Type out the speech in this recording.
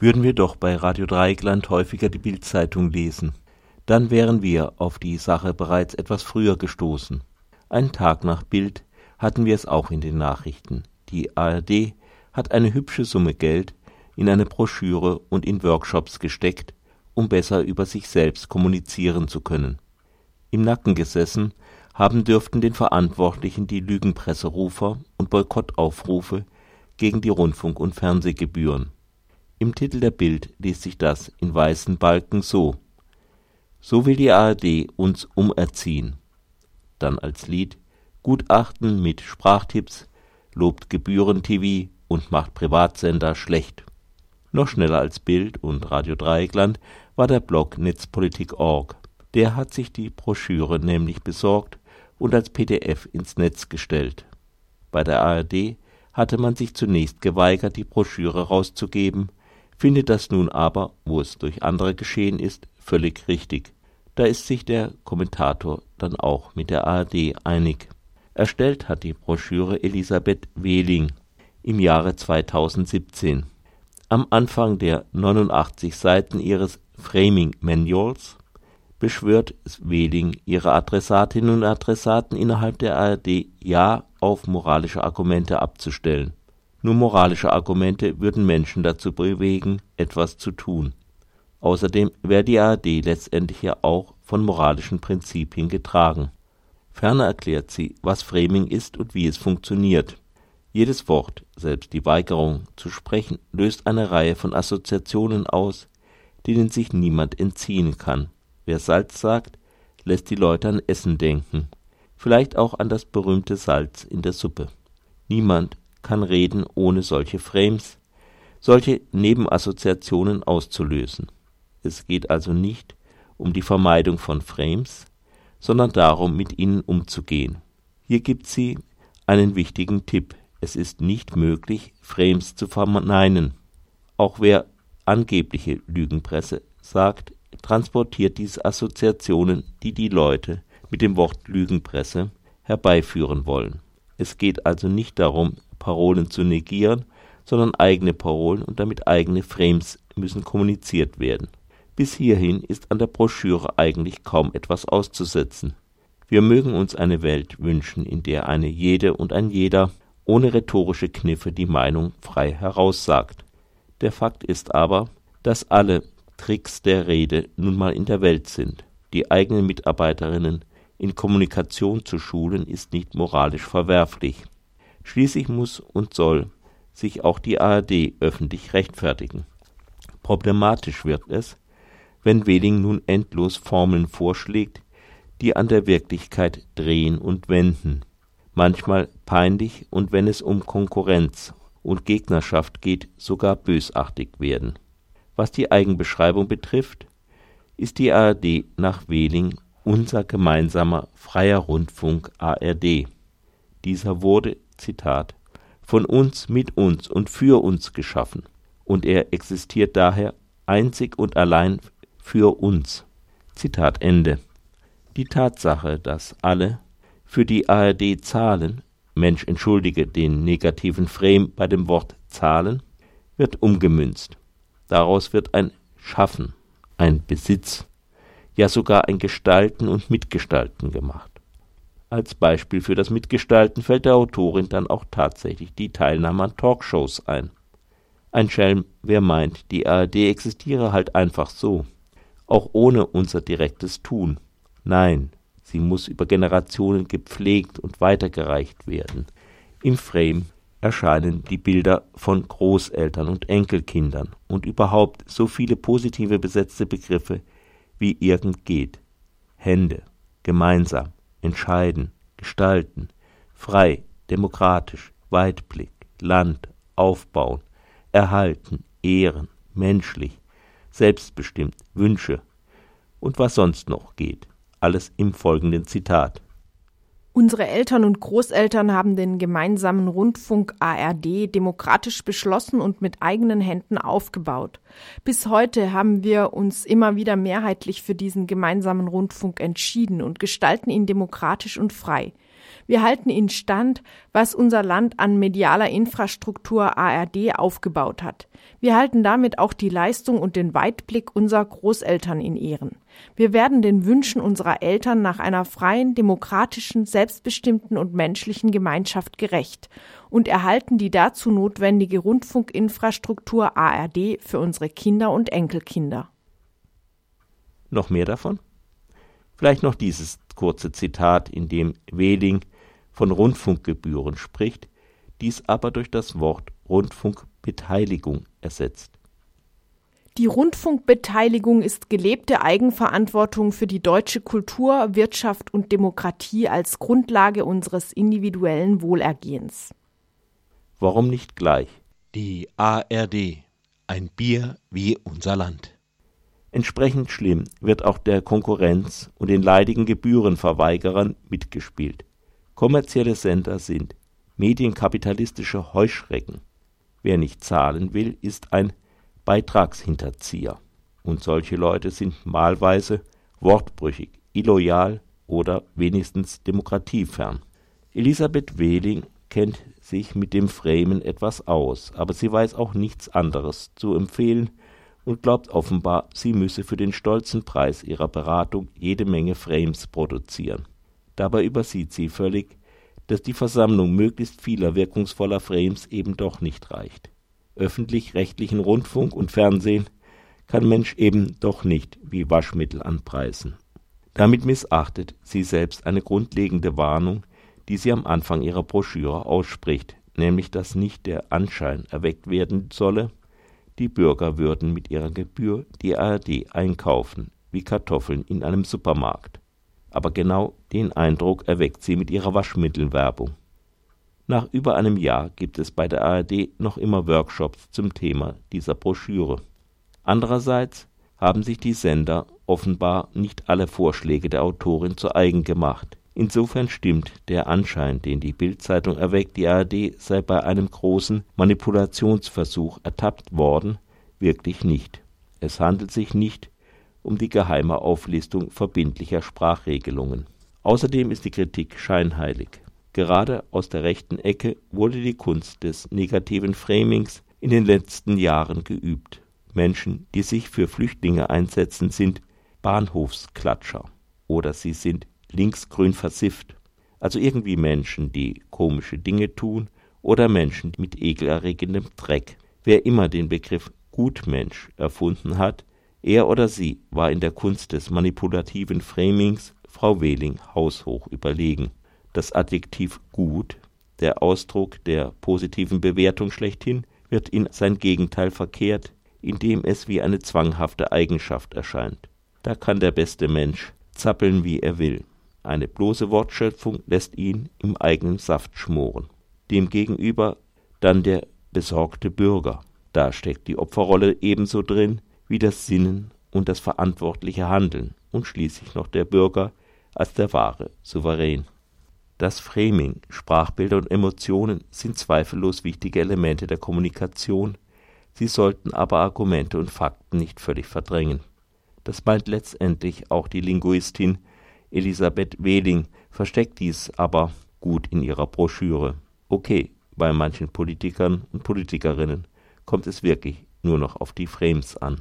würden wir doch bei Radio Dreieckland häufiger die Bildzeitung lesen. Dann wären wir auf die Sache bereits etwas früher gestoßen. Einen Tag nach Bild hatten wir es auch in den Nachrichten. Die ARD hat eine hübsche Summe Geld in eine Broschüre und in Workshops gesteckt, um besser über sich selbst kommunizieren zu können. Im Nacken gesessen haben dürften den Verantwortlichen die Lügenpresserufer und Boykottaufrufe gegen die Rundfunk- und Fernsehgebühren. Im Titel der Bild liest sich das in weißen Balken so So will die ARD uns umerziehen. Dann als Lied Gutachten mit Sprachtipps, lobt Gebühren-TV und macht Privatsender schlecht. Noch schneller als Bild und Radio Dreieckland war der Blog Netzpolitik.org. Der hat sich die Broschüre nämlich besorgt und als PDF ins Netz gestellt. Bei der ARD hatte man sich zunächst geweigert, die Broschüre rauszugeben, findet das nun aber, wo es durch andere geschehen ist, völlig richtig. Da ist sich der Kommentator dann auch mit der ARD einig. Erstellt hat die Broschüre Elisabeth Wehling im Jahre 2017. Am Anfang der 89 Seiten ihres Framing Manuals beschwört Wehling ihre Adressatinnen und Adressaten innerhalb der ARD ja auf moralische Argumente abzustellen. Nur moralische Argumente würden Menschen dazu bewegen, etwas zu tun. Außerdem wäre die ARD letztendlich ja auch von moralischen Prinzipien getragen. Ferner erklärt sie, was Framing ist und wie es funktioniert. Jedes Wort, selbst die Weigerung zu sprechen, löst eine Reihe von Assoziationen aus, denen sich niemand entziehen kann. Wer Salz sagt, lässt die Leute an Essen denken, vielleicht auch an das berühmte Salz in der Suppe. Niemand kann reden, ohne solche Frames, solche Nebenassoziationen auszulösen. Es geht also nicht um die Vermeidung von Frames, sondern darum, mit ihnen umzugehen. Hier gibt sie einen wichtigen Tipp. Es ist nicht möglich, Frames zu verneinen. Auch wer angebliche Lügenpresse sagt, transportiert diese Assoziationen, die die Leute mit dem Wort Lügenpresse herbeiführen wollen. Es geht also nicht darum, Parolen zu negieren, sondern eigene Parolen und damit eigene Frames müssen kommuniziert werden. Bis hierhin ist an der Broschüre eigentlich kaum etwas auszusetzen. Wir mögen uns eine Welt wünschen, in der eine jede und ein jeder ohne rhetorische Kniffe die Meinung frei heraussagt. Der Fakt ist aber, dass alle Tricks der Rede nun mal in der Welt sind. Die eigenen Mitarbeiterinnen in Kommunikation zu schulen, ist nicht moralisch verwerflich. Schließlich muss und soll sich auch die ARD öffentlich rechtfertigen. Problematisch wird es, wenn Wehling nun endlos Formeln vorschlägt, die an der Wirklichkeit drehen und wenden. Manchmal peinlich und wenn es um Konkurrenz und Gegnerschaft geht, sogar bösartig werden. Was die Eigenbeschreibung betrifft, ist die ARD nach Wehling unser gemeinsamer freier Rundfunk ARD. Dieser wurde Zitat, von uns, mit uns und für uns geschaffen, und er existiert daher einzig und allein für uns. Zitat Ende. Die Tatsache, dass alle für die ARD zahlen, Mensch entschuldige den negativen Frame bei dem Wort zahlen, wird umgemünzt. Daraus wird ein Schaffen, ein Besitz, ja sogar ein Gestalten und Mitgestalten gemacht. Als Beispiel für das Mitgestalten fällt der Autorin dann auch tatsächlich die Teilnahme an Talkshows ein. Ein Schelm, wer meint, die ARD existiere halt einfach so, auch ohne unser direktes Tun. Nein, sie muss über Generationen gepflegt und weitergereicht werden. Im Frame erscheinen die Bilder von Großeltern und Enkelkindern und überhaupt so viele positive besetzte Begriffe wie irgend geht. Hände, gemeinsam, entscheiden, gestalten, frei, demokratisch, Weitblick, Land, aufbauen, erhalten, ehren, menschlich, selbstbestimmt, Wünsche und was sonst noch geht. Alles im folgenden Zitat. Unsere Eltern und Großeltern haben den gemeinsamen Rundfunk ARD demokratisch beschlossen und mit eigenen Händen aufgebaut. Bis heute haben wir uns immer wieder mehrheitlich für diesen gemeinsamen Rundfunk entschieden und gestalten ihn demokratisch und frei. Wir halten in Stand, was unser Land an medialer Infrastruktur ARD aufgebaut hat. Wir halten damit auch die Leistung und den Weitblick unserer Großeltern in Ehren. Wir werden den Wünschen unserer Eltern nach einer freien, demokratischen, selbstbestimmten und menschlichen Gemeinschaft gerecht und erhalten die dazu notwendige Rundfunkinfrastruktur ARD für unsere Kinder und Enkelkinder. Noch mehr davon? Vielleicht noch dieses kurze Zitat, in dem Wehling von Rundfunkgebühren spricht, dies aber durch das Wort Rundfunkbeteiligung ersetzt. Die Rundfunkbeteiligung ist gelebte Eigenverantwortung für die deutsche Kultur, Wirtschaft und Demokratie als Grundlage unseres individuellen Wohlergehens. Warum nicht gleich? Die ARD, ein Bier wie unser Land. Entsprechend schlimm wird auch der Konkurrenz und den leidigen Gebührenverweigerern mitgespielt. Kommerzielle Sender sind medienkapitalistische Heuschrecken. Wer nicht zahlen will, ist ein Beitragshinterzieher. Und solche Leute sind malweise wortbrüchig, illoyal oder wenigstens demokratiefern. Elisabeth Wehling kennt sich mit dem Framen etwas aus, aber sie weiß auch nichts anderes zu empfehlen und glaubt offenbar, sie müsse für den stolzen Preis ihrer Beratung jede Menge Frames produzieren. Dabei übersieht sie völlig, dass die Versammlung möglichst vieler wirkungsvoller Frames eben doch nicht reicht. Öffentlich-rechtlichen Rundfunk und Fernsehen kann Mensch eben doch nicht wie Waschmittel anpreisen. Damit missachtet sie selbst eine grundlegende Warnung, die sie am Anfang ihrer Broschüre ausspricht, nämlich dass nicht der Anschein erweckt werden solle, die Bürger würden mit ihrer Gebühr die ARD einkaufen, wie Kartoffeln in einem Supermarkt. Aber genau den Eindruck erweckt sie mit ihrer Waschmittelwerbung. Nach über einem Jahr gibt es bei der ARD noch immer Workshops zum Thema dieser Broschüre. Andererseits haben sich die Sender offenbar nicht alle Vorschläge der Autorin zu eigen gemacht. Insofern stimmt der Anschein, den die Bild-Zeitung erweckt, die ARD sei bei einem großen Manipulationsversuch ertappt worden, wirklich nicht. Es handelt sich nicht um die geheime Auflistung verbindlicher Sprachregelungen. Außerdem ist die Kritik scheinheilig. Gerade aus der rechten Ecke wurde die Kunst des negativen Framings in den letzten Jahren geübt. Menschen, die sich für Flüchtlinge einsetzen, sind Bahnhofsklatscher oder sie sind linksgrün versifft. Also irgendwie Menschen, die komische Dinge tun oder Menschen mit ekelerregendem Dreck. Wer immer den Begriff Gutmensch erfunden hat, er oder sie war in der Kunst des manipulativen Framings Frau Wehling haushoch überlegen. Das Adjektiv gut, der Ausdruck der positiven Bewertung schlechthin, wird in sein Gegenteil verkehrt, indem es wie eine zwanghafte Eigenschaft erscheint. Da kann der beste Mensch zappeln, wie er will. Eine bloße Wortschöpfung lässt ihn im eigenen Saft schmoren. Demgegenüber dann der besorgte Bürger. Da steckt die Opferrolle ebenso drin wie das Sinnen und das verantwortliche Handeln und schließlich noch der Bürger als der wahre Souverän. Das Framing, Sprachbilder und Emotionen sind zweifellos wichtige Elemente der Kommunikation, sie sollten aber Argumente und Fakten nicht völlig verdrängen. Das meint letztendlich auch die Linguistin Elisabeth Wehling versteckt dies aber gut in ihrer Broschüre. Okay, bei manchen Politikern und Politikerinnen kommt es wirklich nur noch auf die Frames an.